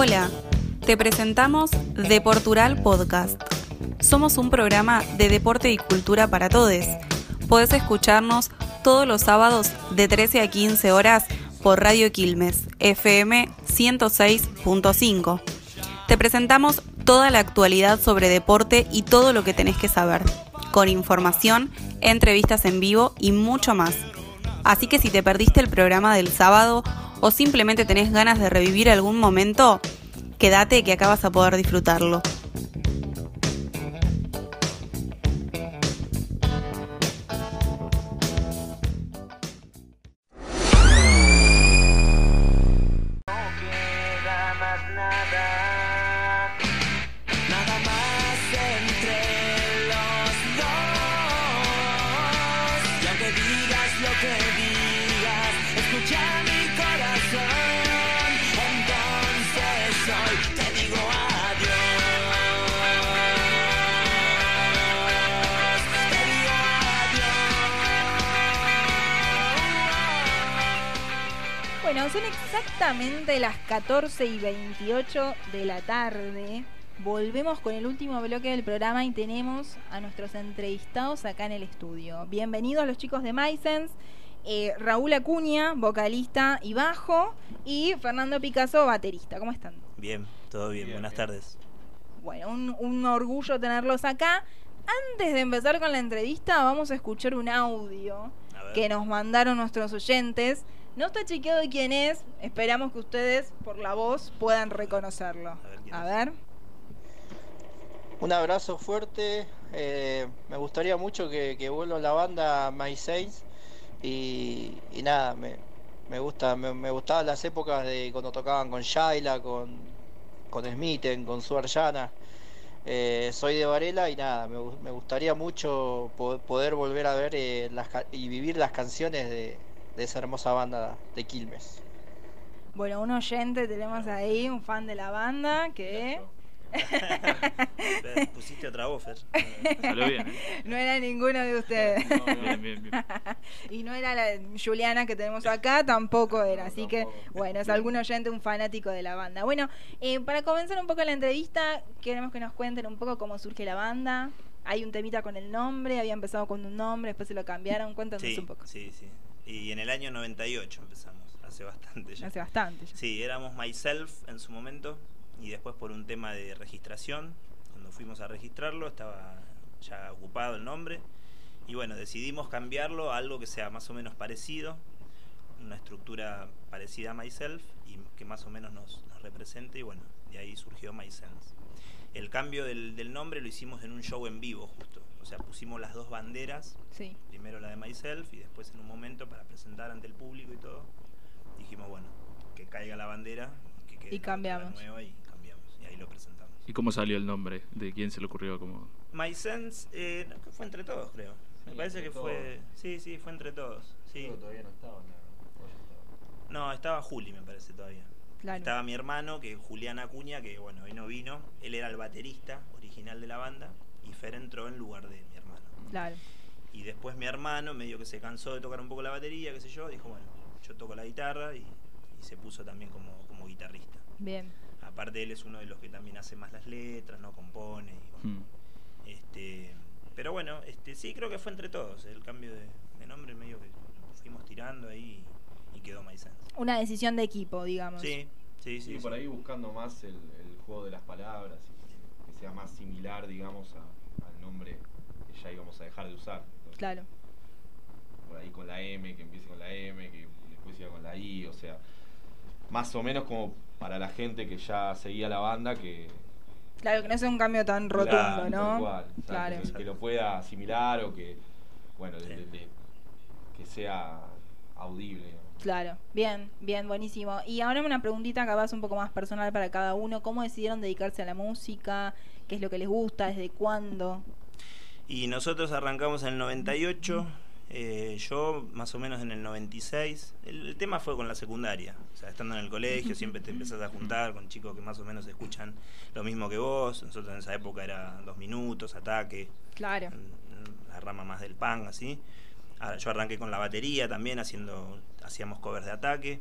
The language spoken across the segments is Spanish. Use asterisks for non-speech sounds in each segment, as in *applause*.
Hola, te presentamos Deportural Podcast. Somos un programa de deporte y cultura para todos. Podés escucharnos todos los sábados de 13 a 15 horas por Radio Quilmes, FM 106.5. Te presentamos toda la actualidad sobre deporte y todo lo que tenés que saber, con información, entrevistas en vivo y mucho más. Así que si te perdiste el programa del sábado o simplemente tenés ganas de revivir algún momento, quédate que acá vas a poder disfrutarlo. Son exactamente las 14 y 28 de la tarde. Volvemos con el último bloque del programa y tenemos a nuestros entrevistados acá en el estudio. Bienvenidos los chicos de MySense, eh, Raúl Acuña, vocalista y bajo, y Fernando Picasso, baterista. ¿Cómo están? Bien, todo bien, buenas tardes. Bueno, un, un orgullo tenerlos acá. Antes de empezar con la entrevista, vamos a escuchar un audio que nos mandaron nuestros oyentes no está chequeado de quién es. Esperamos que ustedes, por la voz, puedan reconocerlo. A ver. Un abrazo fuerte. Eh, me gustaría mucho que, vuelva la banda My Saints. Y, nada, me, gusta, me, gustaban las épocas de cuando tocaban con Shaila, con, con Smithen, con Suarjana. Eh, soy de Varela y nada, me, gustaría mucho poder, volver a ver eh, y vivir las canciones de, de esa hermosa banda de Quilmes. Bueno, un oyente tenemos ahí, un fan de la banda que... *laughs* Pusiste otra voz, *laughs* bien. ¿eh? No era ninguno de ustedes. *laughs* y no era la Juliana que tenemos acá, tampoco era. Así que, bueno, es algún oyente, un fanático de la banda. Bueno, eh, para comenzar un poco la entrevista, queremos que nos cuenten un poco cómo surge la banda. Hay un temita con el nombre, había empezado con un nombre, después se lo cambiaron. Cuéntanos un poco. Sí, sí. Y en el año 98 empezamos, hace bastante ya. Hace bastante ya. Sí, éramos Myself en su momento y después por un tema de registración, cuando fuimos a registrarlo estaba ya ocupado el nombre y bueno, decidimos cambiarlo a algo que sea más o menos parecido, una estructura parecida a Myself y que más o menos nos, represente y bueno, de ahí surgió MySense. El cambio del, del nombre lo hicimos en un show en vivo justo sea, pusimos las dos banderas, primero la de Myself y después en un momento para presentar ante el público y todo, dijimos, bueno, que caiga la bandera, que quede y cambiamos. La nueva y cambiamos, y ahí lo presentamos. ¿Y cómo salió el nombre? ¿De quién se le ocurrió? Como... MySense, eh, fue entre todos, creo. Me parece que fue, sí, sí, fue entre todos. Sí. todavía no estaba, no, estaba Juli, me parece todavía. Estaba mi hermano, que es Julián Acuña, que bueno, hoy no vino. Él era el baterista original de la banda y Fer entró en lugar de mi hermano. Claro. Y después mi hermano, medio que se cansó de tocar un poco la batería, qué sé yo, dijo, bueno, yo toco la guitarra y, se puso también como, como guitarrista. Bien. Aparte él es uno de los que también hace más las letras, no compone. Hmm. este, pero bueno, este, sí creo que fue entre todos el cambio de, nombre, medio que fuimos tirando ahí y quedó MySense. Una decisión de equipo, digamos. Sí, sí, sí. Y por ahí buscando más el, el juego de las palabras y que sea más similar, digamos, a, nombre que ya íbamos a dejar de usar. claro. Por ahí con la M, que empiece con la M, que después siga con la I, o sea, más o menos como para la gente que ya seguía la banda que... Claro, que no sea un cambio tan rotundo, ¿no? claro. Que, lo pueda asimilar o que, bueno, que sea audible. Claro, bien, bien, buenísimo. Y ahora una preguntita capaz un poco más personal para cada uno. ¿Cómo decidieron dedicarse a la música? ¿Qué es lo que les gusta? ¿Desde cuándo? Y nosotros arrancamos en el 98, eh, yo más o menos en el 96. El, tema fue con la secundaria, o sea, estando en el colegio *laughs* siempre te empezás a juntar con chicos que más o menos escuchan lo mismo que vos. Nosotros en esa época era dos minutos, ataque. Claro. La rama más del pan, así. Yo arranqué con la batería también, haciendo, hacíamos covers de ataque.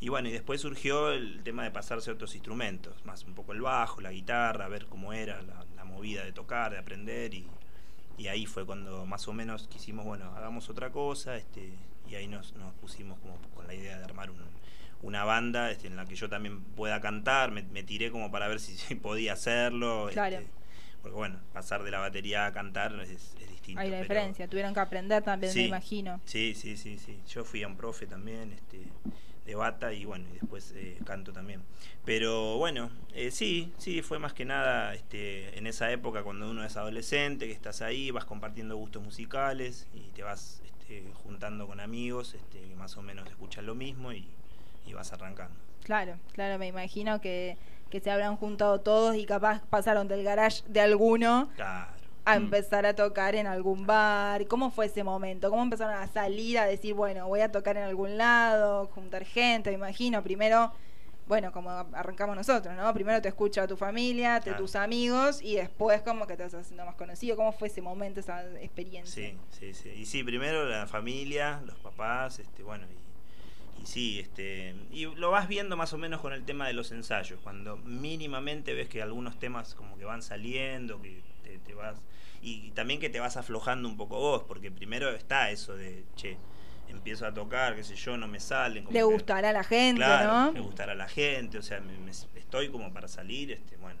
Y bueno, y después surgió el tema de pasarse a otros instrumentos, más un poco el bajo, la guitarra, ver cómo era la, la movida de tocar, de aprender y, ahí fue cuando más o menos quisimos, bueno, hagamos otra cosa, este, y ahí nos, nos pusimos como con la idea de armar un, una banda este, en la que yo también pueda cantar, me, tiré como para ver si, *laughs* podía hacerlo. Claro. este, porque bueno, pasar de la batería a cantar es, es distinto. Hay pero- diferencia, tuvieron que aprender también, me imagino. Sí, sí, sí, sí. Yo fui a un profe también, este, de bata y bueno, y después eh, canto también. Pero bueno, eh, sí, sí, fue más que nada este, en esa época cuando uno es adolescente, que estás ahí, vas compartiendo gustos musicales y te vas este, juntando con amigos este, que más o menos escuchan lo mismo y, y vas arrancando. Claro, claro, me imagino que, que se habrán juntado todos y capaz pasaron del garage de alguno Claro. a Mm. empezar a tocar en algún bar. ¿Cómo fue ese momento? ¿Cómo empezaron a salir a decir, bueno, voy a tocar en algún lado, juntar gente? Me imagino, primero, bueno, como arrancamos nosotros, ¿no? Primero te escucha tu familia, te, Claro. tus amigos y después como que te vas haciendo más conocido. ¿Cómo fue ese momento, esa experiencia? Sí, sí, sí. Y sí, primero la familia, los papás, este, bueno, y, y sí, este, y lo vas viendo más o menos con el tema de los ensayos, cuando mínimamente ves que algunos temas como que van saliendo, que te, te vas, y también que te vas aflojando un poco vos, porque primero está eso de, che, empiezo a tocar, qué sé yo, no me salen. como Le que- gustará a la gente, Claro, ¿no? gustará a la gente, o sea, me- me- estoy como para salir, este, bueno,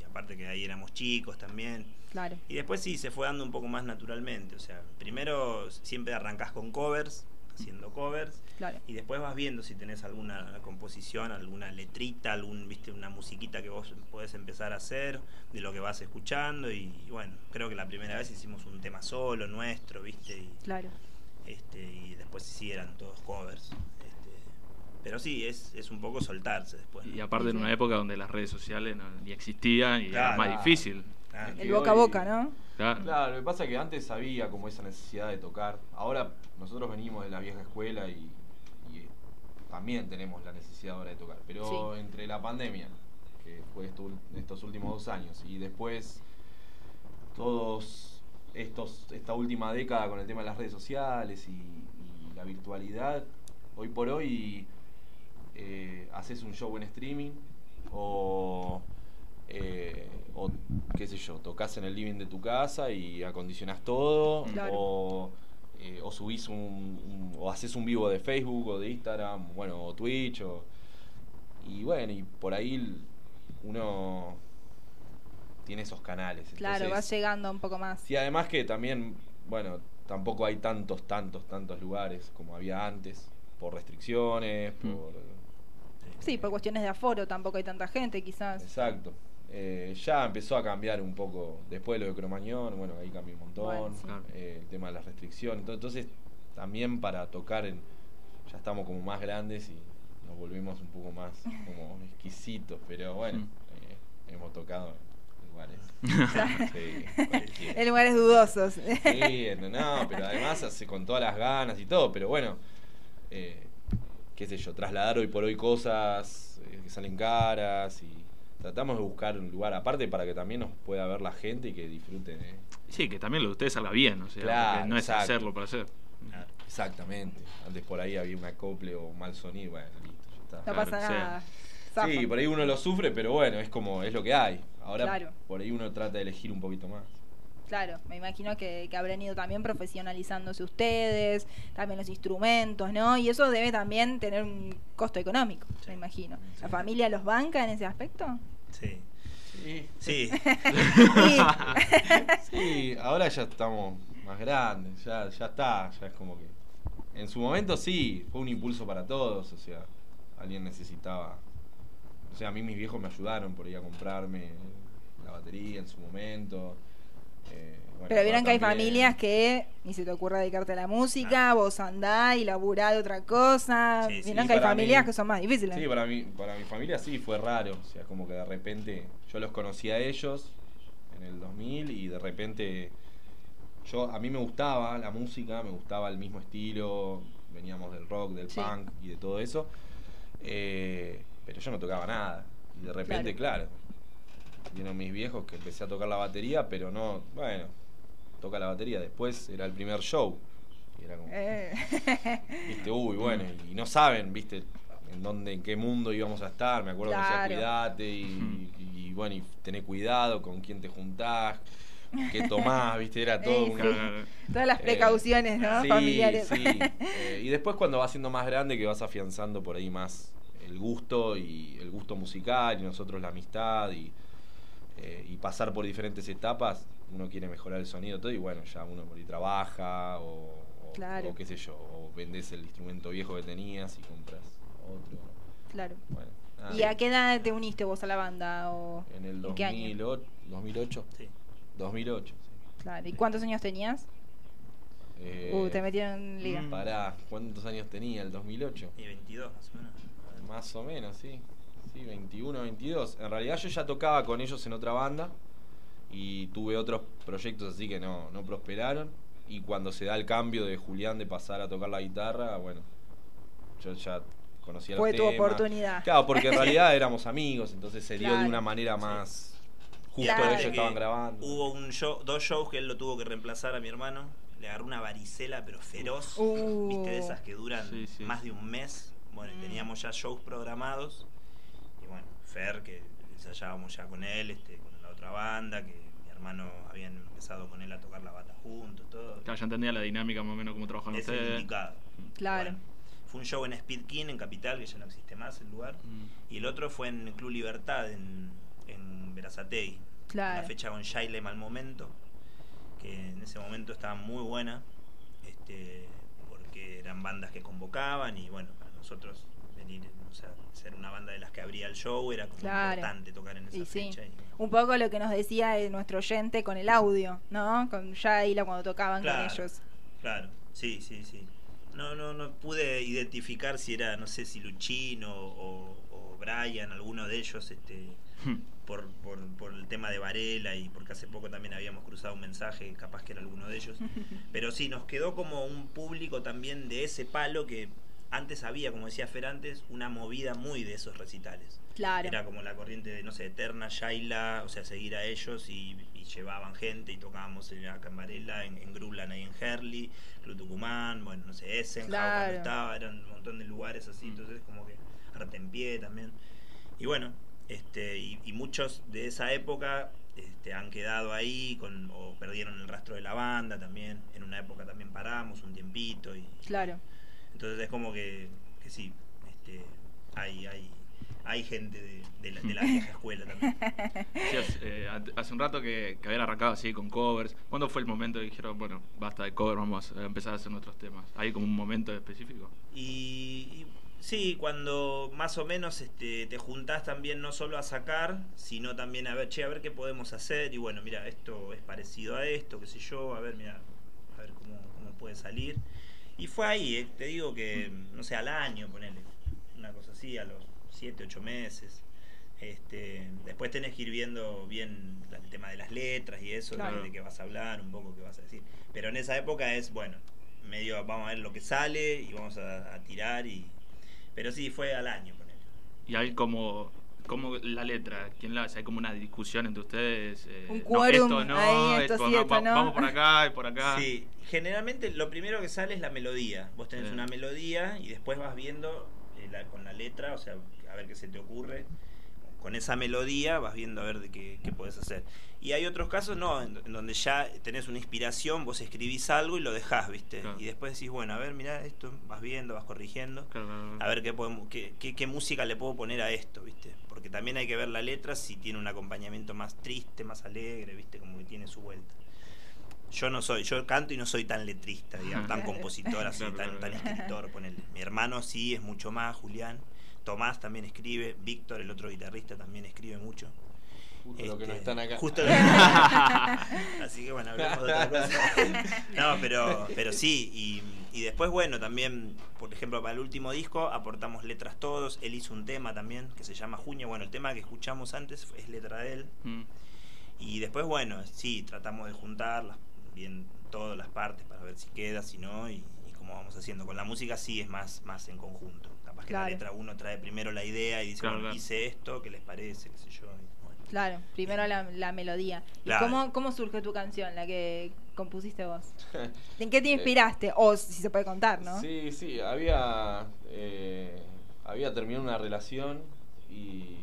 y aparte que ahí éramos chicos también. Claro. Y después sí, se fue dando un poco más naturalmente. O sea, primero siempre arrancás con covers, haciendo covers, Claro. y después vas viendo si tenés alguna composición, alguna letrita, algún, viste, una musiquita que vos podés empezar a hacer, de lo que vas escuchando. Y, bueno, creo que la primera vez hicimos un tema solo, nuestro, viste, y, Claro. este, y después sí eran todos covers. Este, pero sí, es, es un poco soltarse después. ¿no? Y aparte en una época donde las redes sociales no, ni existían y era más difícil. Ah, El boca a boca, ¿no? Claro. Claro, lo que pasa es que antes había como esa necesidad de tocar. Ahora nosotros venimos de la vieja escuela y, y también tenemos la necesidad ahora de tocar. Pero Sí. entre la pandemia, que fue esto- estos últimos dos años, y después todos estos esta última década con el tema de las redes sociales y, y la virtualidad, hoy por hoy eh, haces un show en streaming o, eh, o qué sé yo, tocas en el living de tu casa y acondicionás todo Claro. o, eh, o subís un, un- o haces un vivo de Facebook o de Instagram, bueno, o Twitch o, y bueno, y por ahí uno tiene esos canales. Claro, Entonces, vas llegando un poco más. Sí, además que también, bueno, tampoco hay tantos, tantos, tantos lugares como había antes, por restricciones, Mm. por... Sí, por cuestiones de aforo tampoco hay tanta gente, quizás. Exacto. Eh, ya empezó a cambiar un poco, después de lo de Cromañón, bueno, ahí cambió un montón, Bueno, sí. Claro. eh, el tema de las restricciones, Ento- entonces también para tocar, en, ya estamos como más grandes y nos volvimos un poco más *laughs* como exquisitos, pero bueno, Mm. eh, hemos tocado en lugares. *laughs* sí, En lugares dudosos. Sí, no, pero además hace con todas las ganas y todo, pero bueno, eh, qué sé yo, trasladar hoy por hoy cosas eh, que salen caras y tratamos de buscar un lugar aparte para que también nos pueda ver la gente y que disfruten. eh. Sí, que también lo de ustedes salga bien, o sea, Claro, no es exacto. hacerlo para hacer. Claro. Exactamente. Antes por ahí había un acople o un mal sonido, bueno, listo, ya está. No Claro, pasa sea, nada. Sí, por ahí uno lo sufre, pero bueno, es como, es lo que hay. Ahora Claro. por ahí uno trata de elegir un poquito más. Claro, me imagino que, que habrán ido también profesionalizándose ustedes, también los instrumentos, ¿no? Y eso debe también tener un costo económico, Sí. me imagino. ¿La familia los banca en ese aspecto? Sí. Sí. *laughs* Sí. Sí. Ahora ya estamos más grandes, ya, ya está, ya es como que... En su momento sí, fue un impulso para todos, o sea, alguien necesitaba... O sea, a mí mis viejos me ayudaron por ir a comprarme la batería en su momento. Eh, bueno, Pero vieron que hay familias que ni se te ocurre dedicarte a la música, vos andás y laburá de otra cosa. Sí, sí, vieron que hay familias mí- que son más difíciles. Sí, para mi, para mi familia sí fue raro. O sea, como que de repente yo los conocí a ellos en el 2000 y de repente yo a mí me gustaba la música, me gustaba el mismo estilo, veníamos del rock, del Sí. punk y de todo eso, eh, pero yo no tocaba nada. Y de repente, claro, vieron mis viejos que empecé a tocar la batería, pero no, bueno, toca la batería. Después era el primer show. Y era como, Eh. Viste, uy, bueno, y no saben, viste, en dónde, en qué mundo íbamos a estar. Me acuerdo que Claro. decía cuidate y, y, bueno, y tener cuidado con quién te juntás, qué *laughs* tomás, viste, era todo Ey, una- Claro, Todas las Eh, precauciones, ¿no? sí, Familiares. sí. Eh, y después cuando vas siendo más grande que vas afianzando por ahí más el gusto y el gusto musical y nosotros la amistad y, eh, y pasar por diferentes etapas, uno quiere mejorar el sonido todo y bueno, ya uno por ahí trabaja o, o- Claro. o qué sé yo, o vendes el instrumento viejo que tenías y compras otro. Claro. Bueno, nada. ¿Y a qué edad te uniste vos a la banda? O... En el ¿En qué año? 2008, 2008, Sí. 2008. sí. Claro. ¿Y cuántos años tenías? Eh, Uh, te metieron en liga. mm. Pará, ¿cuántos años tenía? ¿El 2008? Y 22 más o menos. Más o menos, sí. Sí, 21, 22. En realidad yo ya tocaba con ellos en otra banda y tuve otros proyectos así que no, no prosperaron. Y cuando se da el cambio de Julián de pasar a tocar la guitarra, bueno, yo ya conocía Fue los tu temas. oportunidad. Claro, porque en *laughs* realidad éramos amigos, entonces se dio Claro. de una manera más... Justo Claro. ellos Que estaban grabando. Hubo un show, dos shows que él lo tuvo que reemplazar a mi hermano. Le agarró una varicela, pero feroz. Uh. Viste, de esas que duran Sí, sí. más de un mes. Bueno, Mm. teníamos ya shows programados. Fer, que ensayábamos ya con él, este, con la otra banda, que mi hermano habían empezado con él a tocar la bata juntos, todo. Claro, ya entendía la dinámica más o menos cómo trabajan es el ustedes. indicado. Claro. Bueno, fue un show en Speed King, en Capital, que ya no existe más el lugar. Mm. Y el otro fue en Club Libertad, en, en Verazategui. Claro. Una fecha con Shailem al momento, que en ese momento estaba muy buena, este, porque eran bandas que convocaban y bueno, para nosotros venir, o sea, ser una banda de las que abría el show era como Claro. importante tocar en esa Y sí. fecha. y- Un poco lo que nos decía eh, nuestro oyente con el audio, ¿no? Con Yaila cuando tocaban Claro. con ellos. Claro, sí, sí, sí. No, no, no pude identificar si era, no sé si Luchino o, o Brian, alguno de ellos, este, Hmm. por, por, por el tema de Varela y porque hace poco también habíamos cruzado un mensaje, capaz que era alguno de ellos. *laughs* Pero sí, nos quedó como un público también de ese palo que antes había, como decía Fer antes, una movida muy de esos recitales. Claro. Era como la corriente de, no sé, Eterna, Shaila, o sea, seguir a ellos y, y llevaban gente y tocábamos en acá en Varela, en, en Grublan ahí en Herli, Club Tucumán, bueno, no sé, Essen, Claro. cuando estaba, eran un montón de lugares así, entonces como que arte en pie también. Y bueno, este, y, y muchos de esa época este, han quedado ahí con, o perdieron el rastro de la banda también. En una época también paramos un tiempito y Claro. Entonces es como que, que sí, este, hay, hay, hay gente de, de la, de la vieja escuela también. *laughs* Eh, hace un rato que, que habían arrancado así con covers. ¿Cuándo fue el momento que dijeron, bueno, basta de cover, vamos a empezar a hacer nuestros temas? ¿Hay como un momento específico? Y, y sí, cuando más o menos este, te juntás también no solo a sacar, sino también a ver, che, a ver qué podemos hacer. Y bueno, mira, esto es parecido a esto, qué sé yo, a ver, mira, a ver cómo, cómo puede salir. Y fue ahí, eh, te digo que, no sé, al año, ponele, una cosa así, a los 7, 8 meses. Este, después tenés que ir viendo bien el tema de las letras y eso, Claro. de qué vas a hablar, un poco qué vas a decir. Pero en esa época es, bueno, medio vamos a ver lo que sale y vamos a, a tirar y... Pero sí, fue al año con él. Y hay como, como la letra, ¿quién la hace? Hay como una discusión entre ustedes. eh, Un no, quórum, esto no, ahí, esto sí, no, esto va- no. Vamos por acá y por acá. Sí, generalmente lo primero que sale es la melodía. Vos tenés Sí. una melodía y después vas viendo eh, la- con la letra, o sea, a ver qué se te ocurre. Con esa melodía vas viendo a ver de qué, qué puedes hacer. Y hay otros casos, no, en, en donde ya tenés una inspiración, vos escribís algo y lo dejás, ¿viste? Claro. Y después decís, bueno, a ver, mira esto, vas viendo, vas corrigiendo. Claro, claro, claro. A ver qué, podemos, qué, qué, qué música le puedo poner a esto, ¿viste? Porque también hay que ver la letra si tiene un acompañamiento más triste, más alegre, ¿viste? Como que tiene su vuelta. Yo no soy, yo canto y no soy tan letrista, digamos, tan compositor, así, tan, tan escritor, ponele. Mi hermano sí es mucho más, Julián. Tomás también escribe, Víctor, el otro guitarrista, también escribe mucho. Justo lo que no Este, están acá. Justo *laughs* lo que- Así que bueno, hablemos de otra cosa. *laughs* No, pero, pero sí, y, y después, bueno, también, por ejemplo, para el último disco aportamos letras todos. Él hizo un tema también que se llama Junio. Bueno, el tema que escuchamos antes es letra de él. Mm. Y después, bueno, sí, tratamos de juntar las- bien todas las partes para ver si queda, si no, y, y cómo vamos haciendo. Con la música sí es más, más en conjunto. Capaz que Claro. la letra uno trae primero la idea y dice, Claro, bueno, claro. hice esto, ¿qué les parece? ¿Qué sé yo? y bueno. Claro, primero la, la melodía. ¿Y cómo, cómo surgió tu canción, la que compusiste vos? *laughs* ¿En qué te inspiraste? O si se puede contar, ¿no? Sí, sí, había. eh, había terminado una relación y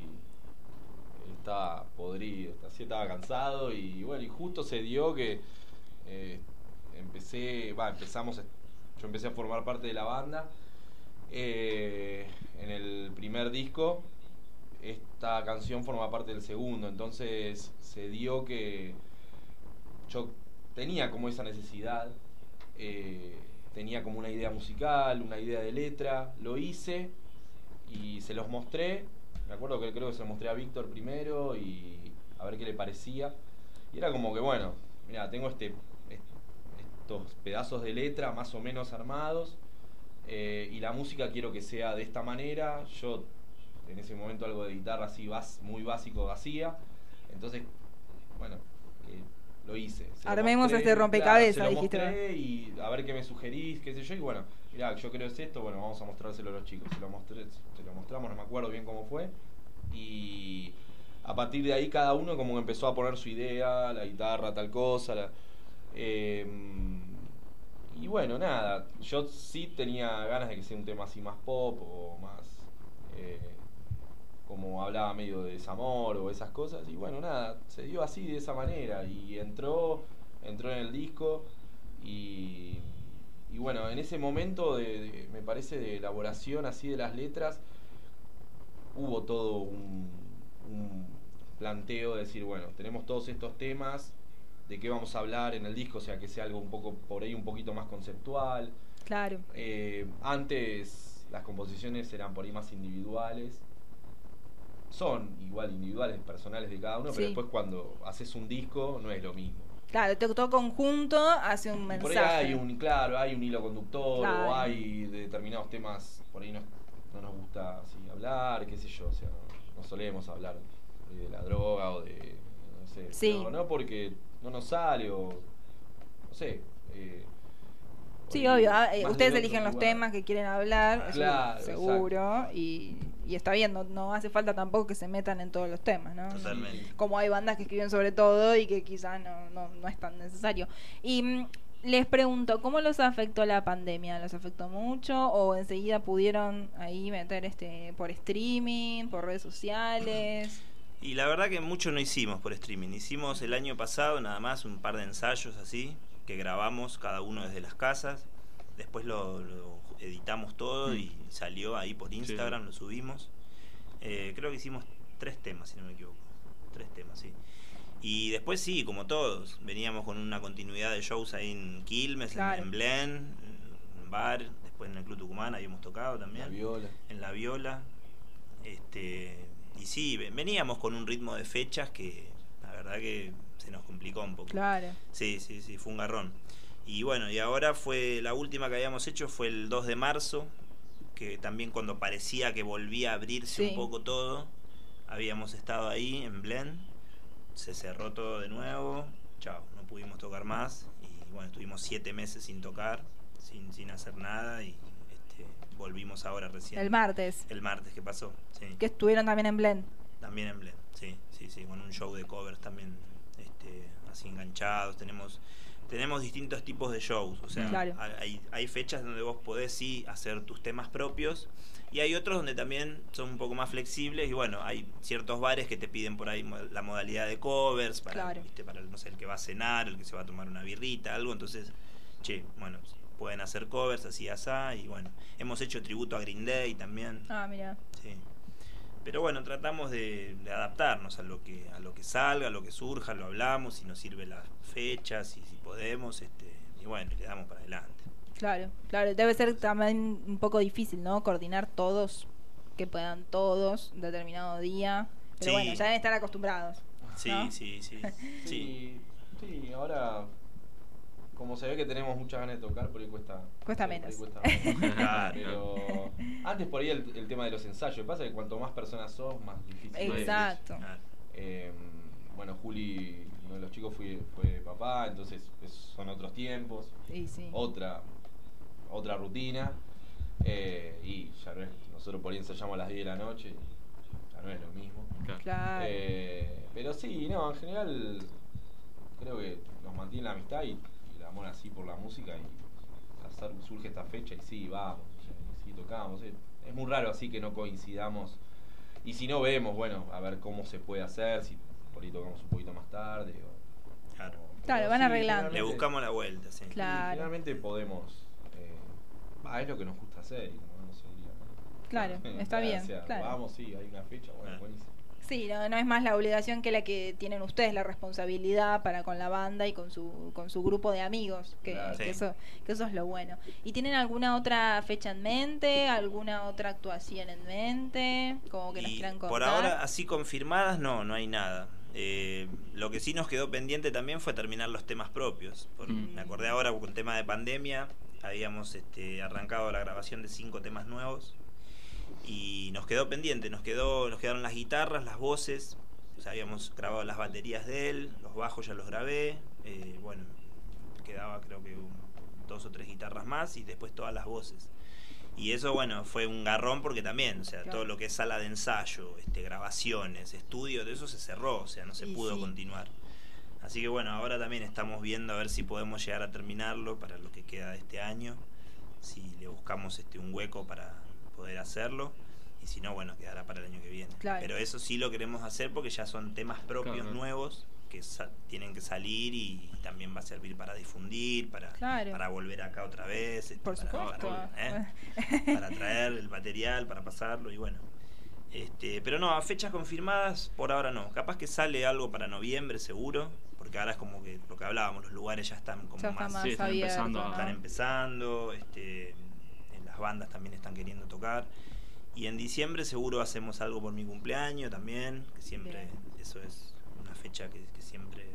estaba podrido, así estaba cansado y bueno, y justo se dio que eh, empecé, va, empezamos, yo empecé a formar parte de la banda. Eh, en el primer disco, esta canción forma parte del segundo, entonces se dio que yo tenía como esa necesidad, eh, tenía como una idea musical, una idea de letra, lo hice y se los mostré me acuerdo que creo que se lo mostré a Víctor primero y a ver qué le parecía. Y era como que, bueno, mira, tengo este, estos pedazos de letra más o menos armados eh, y la música quiero que sea de esta manera. Yo en ese momento algo de guitarra así muy básico hacía. Entonces, bueno, lo hice. Armemos este rompecabezas, dijiste. Y a ver qué me sugerís, qué sé yo. Y bueno, mirá, yo creo es esto, bueno, vamos a mostrárselo a los chicos. Se lo, mostré, se lo mostramos, no me acuerdo bien cómo fue. Y a partir de ahí cada uno como que empezó a poner su idea, la guitarra, tal cosa. Em, y bueno, nada, yo sí tenía ganas de que sea un tema así más pop o más... Eh, como hablaba medio de desamor o esas cosas. Y bueno, nada, se dio así de esa manera. Y entró, entró en el disco y y bueno, en ese momento, de, me parece, de elaboración así de las letras, hubo todo un, planteo de decir, bueno, tenemos todos estos temas, de qué vamos a hablar en el disco, o sea, que sea algo un poco por ahí un poquito más conceptual. Claro. Eh, antes las composiciones eran por ahí más individuales. Son igual individuales, personales de cada uno, pero después cuando haces un disco no es lo mismo. Claro, todo conjunto hace un mensaje. Por ahí hay un, claro, hay un hilo conductor o hay determinados temas, por ahí no, no nos gusta así hablar, qué sé yo, o sea, no, solemos hablar de la droga o de, no sé, sí. no, porque no nos sale o, no sé. Eh, sí, obvio, ah, eh, ustedes eligen los temas que quieren hablar, claro, seguro, y y está bien, no, hace falta tampoco que se metan en todos los temas, ¿no? Totalmente. Como hay bandas que escriben sobre todo y que quizás no, no, es tan necesario. Y mm, les pregunto, ¿cómo los afectó la pandemia? ¿Los afectó mucho o enseguida pudieron ahí meter este por streaming, por redes sociales? Y la verdad que mucho no hicimos por streaming. Hicimos el año pasado nada más un par de ensayos así, que grabamos cada uno desde las casas. Después lo editamos todo mm. y salió ahí por Instagram, lo subimos. Eh, creo que hicimos tres temas, si no me equivoco. Tres temas, sí. Y después sí, como todos, veníamos con una continuidad de shows ahí en Quilmes, en, Blen, en Bar, después en el Club Tucumán habíamos tocado también. La viola. En la viola. Este, y sí, veníamos con un ritmo de fechas que la verdad que se nos complicó un poco. Claro. Sí, sí, sí, fue un garrón. Y bueno, y ahora fue la última que habíamos hecho fue el 2 de marzo, que también cuando parecía que volvía a abrirse un poco todo, habíamos estado ahí en Blend, se cerró todo de nuevo, chao, no pudimos tocar más y bueno, estuvimos siete meses sin tocar, sin, sin hacer nada y volvimos ahora recién. El martes. El martes que pasó, sí. Que estuvieron también en Blend. También en Blend, sí, sí, sí, con un show de covers también este, así enganchados, tenemos tenemos distintos tipos de shows. O sea, hay, fechas donde vos podés sí hacer tus temas propios y hay otros donde también son un poco más flexibles y bueno, hay ciertos bares que te piden por ahí la modalidad de covers para, para no sé, el que va a cenar, el que se va a tomar una birrita, algo. Entonces, che, bueno, pueden hacer covers así, asá y bueno, hemos hecho tributo a Green Day también. Ah, mira. Sí pero bueno, tratamos de, adaptarnos a lo que a lo que salga, a lo que surja, lo hablamos, si nos sirve las fechas y si podemos, este, y bueno, le damos para adelante. Claro, claro, debe ser también un poco difícil, ¿no? Coordinar todos, que puedan todos, determinado día. Pero bueno, ya deben estar acostumbrados. Sí, sí, *laughs* sí, sí. Sí, ahora como se ve que tenemos muchas ganas de tocar, por ahí cuesta, cuesta menos. *laughs* Pero antes por ahí el, tema de los ensayos. Pasa que cuanto más personas sos, más difícil Exacto. Eh, bueno, Juli, uno de los chicos fue, fue papá, entonces son otros tiempos. Sí, sí. Otra, otra rutina. Eh, y ya no es, nosotros por ahí ensayamos a las 10 de la noche, ya no es lo mismo. Claro. Eh, pero sí, no, en general creo que nos mantiene la amistad y amor así por la música y surge esta fecha y sí, vamos, sí, tocamos. es muy raro así que no coincidamos. Y si no vemos, bueno, a ver cómo se puede hacer, si por ahí tocamos un poquito más tarde. o- Claro. o- Claro, pero van sí, arreglando. Le buscamos la vuelta, sí. Claro. Finalmente podemos. eh, va, es lo que nos gusta hacer. y como no se diría, ¿no? Claro, *laughs* está bien, O sea, claro. Vamos, sí, hay una fecha, bueno, Ah. buenísimo. Sí, no, no es más la obligación que la que tienen ustedes, la responsabilidad para con la banda y con su, con su grupo de amigos, que, Claro. que Sí. eso, que eso es lo bueno. ¿Y tienen alguna otra fecha en mente? ¿Alguna otra actuación en mente? Como que nos quieran contar. por ahora, así confirmadas, no, no hay nada. Eh, lo que sí nos quedó pendiente también fue terminar los temas propios. Por- Mm. Me acordé ahora con el tema de pandemia, habíamos este, arrancado la grabación de cinco temas nuevos y nos quedó pendiente, nos quedó, nos quedaron las guitarras, las voces, o sea, habíamos grabado las baterías de él, los bajos ya los grabé, eh, bueno, quedaba creo que un- dos o tres guitarras más y después todas las voces. Y eso, bueno, fue un garrón porque también, o sea, Claro. todo lo que es sala de ensayo, este, grabaciones, estudio, todo eso se cerró, o sea, no se Y pudo sí. continuar. Así que bueno, ahora también estamos viendo a ver si podemos llegar a terminarlo para lo que queda de este año, si le buscamos este un hueco para poder hacerlo y si no, bueno, quedará para el año que viene. Claro. Pero eso sí lo queremos hacer porque ya son temas propios Claro. nuevos que sa- tienen que salir y también va a servir para difundir, para, Claro. para volver acá otra vez, este, Por para- supuesto. para- ¿eh? *laughs* para traer el material, para pasarlo y bueno. Este, pero no, a fechas confirmadas por ahora no. Capaz que sale algo para noviembre seguro, porque ahora es como que lo que hablábamos, los lugares ya están como Ya está más, más Sí, están abierto, empezando están empezando, este, bandas también están queriendo tocar. Y en diciembre seguro hacemos algo por mi cumpleaños también, que siempre, Bien. eso es una fecha que, que siempre,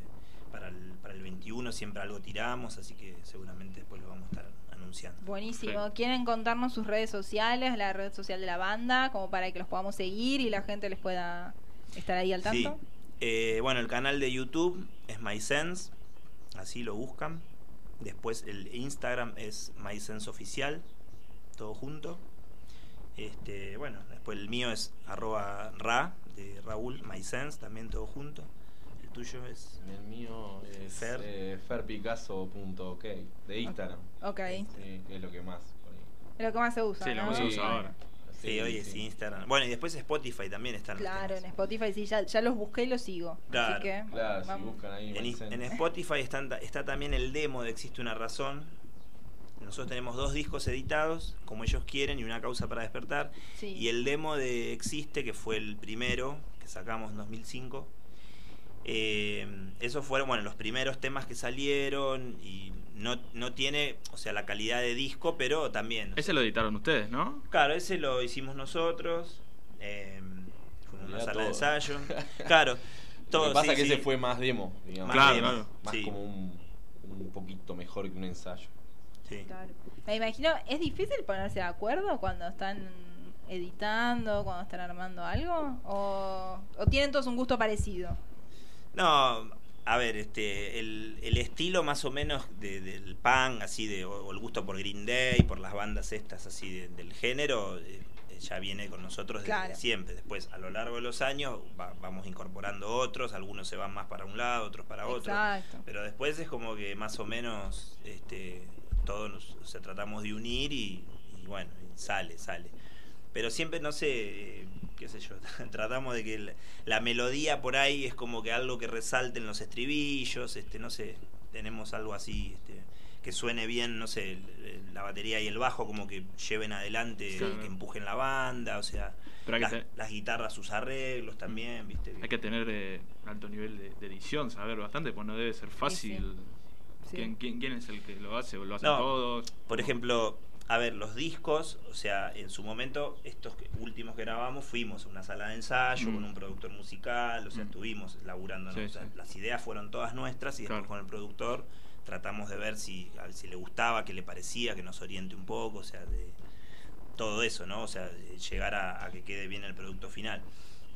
para el, para el 21 siempre algo tiramos, así que seguramente después lo vamos a estar anunciando. Buenísimo. Sí. ¿Quieren contarnos sus redes sociales, la red social de la banda, como para que los podamos seguir y la gente les pueda estar ahí al Sí. tanto? Eh, bueno, el canal de YouTube es MySense, así lo buscan. Después el Instagram es MySense Oficial, todo junto. Este, bueno, después el mío es arroba ra, de Raúl, MySense, también todo junto. El tuyo es... El mío es Fer. eh, ferpicasso.ok de Instagram. Ok. Sí, que es lo que más. Es lo que más se usa, Sí, lo que se usa ahora. Sí, oye, sí, Instagram. Bueno, y después Spotify también están. los Claro, en. Spotify sí, ya, ya los busqué y los sigo. Claro. Así que Claro, si vamos. buscan ahí En, en Spotify están- está también el demo de Existe una razón. Nosotros tenemos dos discos editados, como ellos quieren, y una causa para despertar. Sí. Y el demo de Existe, que fue el primero que sacamos en 2005. eh, esos fueron, bueno, los primeros temas que salieron y no, no tiene, o sea, la calidad de disco, pero también. Ese lo editaron ustedes, ¿no? Claro, ese lo hicimos nosotros. Eh, fuimos a una sala de ensayo. *laughs* Claro, todo. Lo que pasa sí, es que sí. ese fue más demo, digamos. Más Claro, demo, claro. Más sí, como un, un poquito mejor que un ensayo. Sí. Claro. Me imagino, ¿es difícil ponerse de acuerdo cuando están editando, cuando están armando algo? ¿O, o tienen todos un gusto parecido? No, a ver, este, el, el estilo más o menos de- del punk, así de, o, el gusto por Green Day, por las bandas estas así de- del género, eh, ya viene con nosotros desde Claro. siempre. Después, a lo largo de los años, va- vamos incorporando otros, algunos se van más para un lado, otros para otro. Pero después es como que más o menos este, todos nos, o sea, tratamos de unir y, y bueno, y sale, sale. Pero siempre, no sé, eh, qué sé yo, *laughs* tratamos de que la, la melodía por ahí es como que algo que resalte en los estribillos, este, no sé, tenemos algo así, este, que suene bien, no sé, la batería y el bajo como que lleven adelante, Sí. que empujen la banda, o sea, las, te- las guitarras, sus arreglos también, viste. hay que tener eh, alto nivel de, de edición, saber bastante, pues no debe ser fácil. Sí. ¿Quién, quién, quién es el que lo hace? ¿O lo hacen No, todos? Por ejemplo, a ver, los discos, o sea, en su momento, estos que- últimos que grabamos, fuimos a una sala de ensayo Mm. con un productor musical, o sea, Mm. estuvimos laburando, ¿no? Sí, O sea, sí. las ideas fueron todas nuestras y después Claro. con el productor tratamos de ver si, a ver si le gustaba, qué le parecía, que nos oriente un poco, o sea, de todo eso, ¿no? O sea, llegar a, a que quede bien el producto final.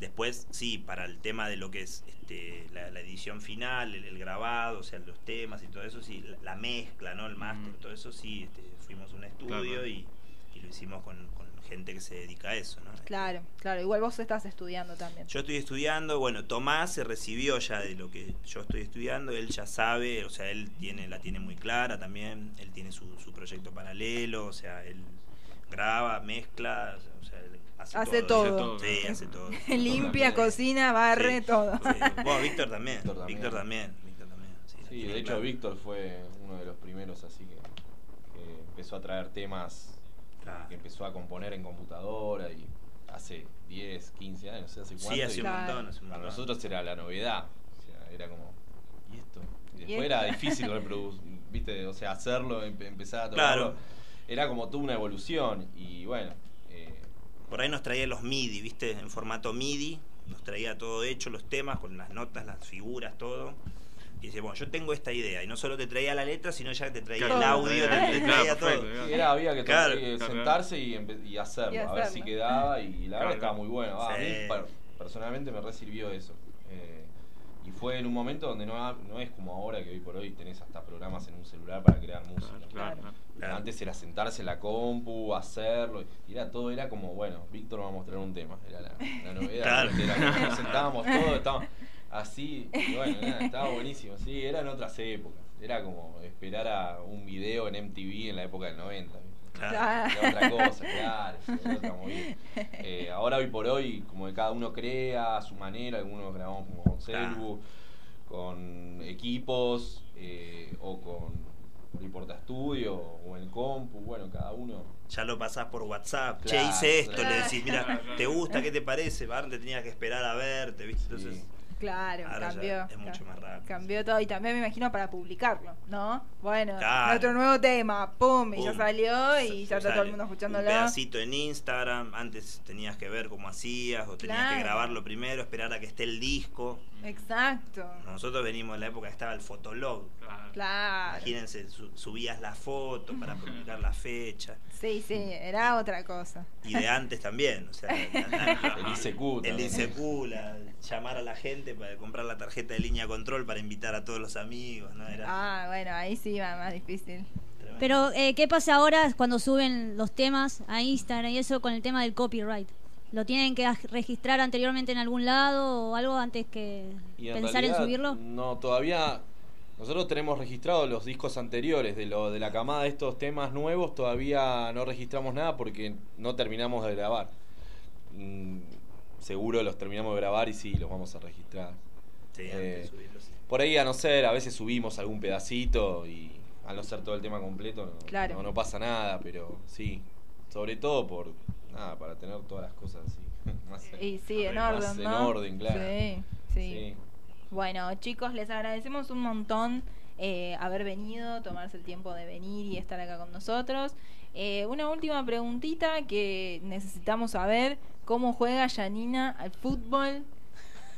Después, sí, para el tema de lo que es este, la, la edición final, el, el grabado, o sea, los temas y todo eso, sí, la, la mezcla, ¿no? El máster, Mm. todo eso, sí, este, fuimos a un estudio Claro. y, y lo hicimos con, con gente que se dedica a eso, ¿no? Claro, claro. Igual vos estás estudiando también. Yo estoy estudiando, bueno, Tomás se recibió ya de lo que yo estoy estudiando, él ya sabe, o sea, él tiene, la tiene muy clara también, él tiene su, su proyecto paralelo, o sea, él graba, mezcla, o sea, hace, Hace todo. todo. Sí, hace todo. *laughs* Limpia, cocina, barre, Sí, todo. sí. Bueno, Víctor también. Víctor también. Víctor también. Víctor también. Sí, de hecho. Víctor fue uno de los primeros así que, que empezó a traer temas Claro. que empezó a componer en computadora y hace 10, 15 años, no sé hace cuánto. Sí, hace y un Claro. montón. Hace un para montón. nosotros era la novedad. O sea, era como, ¿y esto? Y ¿Y después era difícil reproducir, ¿viste? O sea, hacerlo, empe- empezar a Claro. tocarlo. Era como toda una evolución y bueno. Eh, Por ahí nos traía los MIDI, ¿viste? En formato MIDI. Nos traía todo hecho, los temas, con las notas, las figuras, todo. Y dice, bueno, yo tengo esta idea. Y no solo te traía la letra, sino ya te traía Claro, el audio, claro, te, te claro, traía todo. Sí, era, había que to- Claro. eh, Claro, sentarse y, empe- y hacerlo, Y a ver si quedaba y la Claro, verdad estaba muy bueno. Ah, A mí personalmente me resirvió eso. Y fue en un momento donde no, ha- no es como ahora que hoy por hoy tenés hasta programas en un celular para crear música. Claro. Antes era sentarse en la compu, hacerlo, y era todo, era como, bueno, Víctor va a mostrar un tema, era la, la novedad. Claro. Era nos sentábamos *laughs* todos, estábamos así, y bueno, nada, estaba buenísimo, sí, eran otras épocas, era como esperar a un video en MTV en la época del 90. ¿viste? Claro. Claro. Era otra cosa, claro, era otra movida. Eh, ahora hoy por hoy, como que cada uno crea a su manera, algunos grabamos como con celu, con equipos, eh, o con Reporta Studio, o en compu, bueno, cada uno. Ya lo pasás por WhatsApp. che, hice esto. claro. Le decís, mira, Claro, claro. ¿te gusta? ¿Qué te parece? Antes tenías que esperar a verte, ¿viste? Sí. Claro, Ahora ya cambió. es mucho más rápido. Cambió todo y también me imagino para publicarlo, ¿no? Bueno, Claro. nuestro nuevo tema, pum, y ya salió y ya está todo el mundo Un escuchándolo. pedacito en Instagram. Antes tenías que ver cómo hacías o tenías Claro. que grabarlo primero, esperar a que esté el disco. Exacto. Nosotros venimos de la época que estaba el fotolog. Claro. Claro. Imagínense, su- subías la foto para *laughs* publicar la fecha. Sí, sí, era otra cosa. Y de antes también, o sea, la- *laughs* El ICQ el. ICQ, la- llamar a la gente para comprar la tarjeta de línea control para invitar a todos los amigos, ¿no? Era Ah, bueno, ahí sí va más difícil. tremendo. Pero, eh, ¿qué pasa ahora cuando suben los temas a Instagram y eso con el tema del copyright? ¿Lo tienen que registrar anteriormente en algún lado o algo antes que Y en pensar en subirlo? No, todavía. Nosotros tenemos registrados los discos anteriores de lo de la camada de estos temas nuevos, todavía no registramos nada porque no terminamos de grabar. Seguro los terminamos de grabar y sí, los vamos a registrar. Sí, antes eh, de subirlo, sí. Por ahí a no ser, a veces subimos algún pedacito y al no ser todo el tema completo no, Claro. no, no pasa nada, pero sí, sobre todo por nada, para tener todas las cosas así. *laughs* más Y sí, en más orden, en ¿no? orden, claro. Sí, sí. Sí. Bueno, chicos, les agradecemos un montón eh, haber venido, tomarse el tiempo de venir y estar acá con nosotros. Eh, una última preguntita que necesitamos saber, ¿cómo juega Janina al fútbol?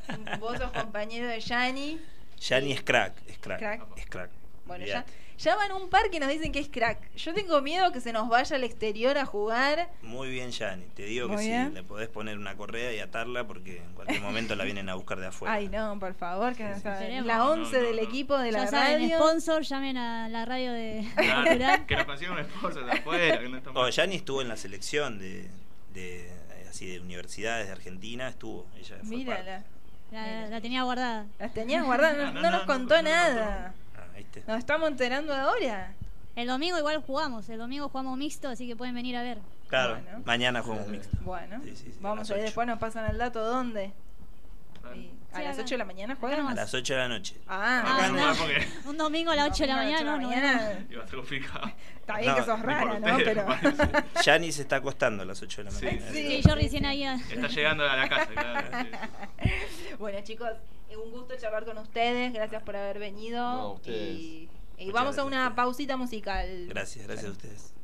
*laughs* Vos sos compañero de Yani. Yani es crack, es crack, Crack. es crack. Bueno, ya, Van un par que nos dicen que es crack. Yo tengo miedo que se nos vaya al exterior a jugar. Muy bien, Yani. Te digo Muy que bien. sí, le podés poner una correa y atarla porque en cualquier momento la vienen a buscar de afuera. Ay, no, por favor, que Sí, nos sí. la No, no, 11 no, del no. equipo de la ya saben, radio. sponsor, llamen a la radio de *laughs* Claro, que nos consigan un sponsor de afuera, que no. Oh, estuvo en la selección de, de, eh, así de universidades de Argentina, estuvo. Ella fue Mírala. La, la tenía guardada. Las tenías guardadas, no, No, no, no nos no, contó no, no, nada. Ah. Nos estamos enterando ahora. El domingo igual jugamos, el domingo jugamos mixto, así que pueden venir a ver. Claro, Bueno. mañana jugamos mixto. Bueno, Sí, sí, sí, vamos a ver, después nos pasan el dato dónde. Y a Sí, las acá. 8 de la mañana juegan. A las 8 de la noche. Ah, Acá Ah, no, no. porque Un domingo a las 8 de la mañana, no, ocho de la no. mañana. iba a estar complicado. Está bien No, que sos Ni rara, ¿no? *laughs* Pero. *laughs* Yani se está acostando a las 8 de la mañana. Sí. Sí, yo recién ahí. a- Está llegando a la casa, claro. sí. *laughs* bueno, chicos, un gusto charlar con ustedes. Gracias por haber venido. No, ustedes. Y, vamos a gracias a una pausita musical. Gracias, gracias a ustedes.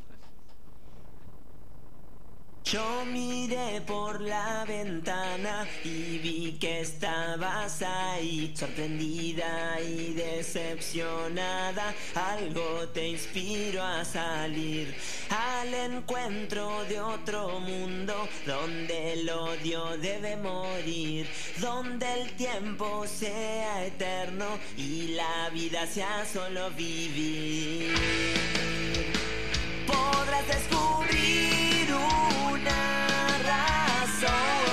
Yo miré por la ventana y vi que estabas ahí, sorprendida y decepcionada. Algo te inspiró a salir al encuentro de otro mundo donde el odio debe morir, donde el tiempo sea eterno y la vida sea solo vivir podrás descubrir una razón.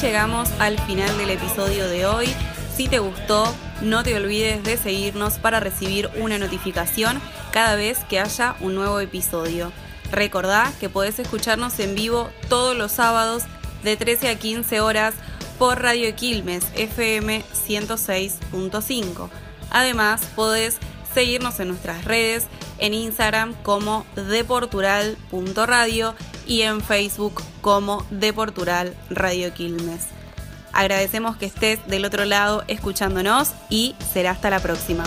Llegamos al final del episodio de hoy. Si te gustó, no te olvides de seguirnos para recibir una notificación cada vez que haya un nuevo episodio. Recordá que podés escucharnos en vivo todos los sábados de 13 a 15 horas por Radio Quilmes FM 106.5. Además, podés seguirnos en nuestras redes, en Instagram como deportural.radio y en Facebook como Deportural Radio Quilmes. Agradecemos que estés del otro lado escuchándonos y será hasta la próxima.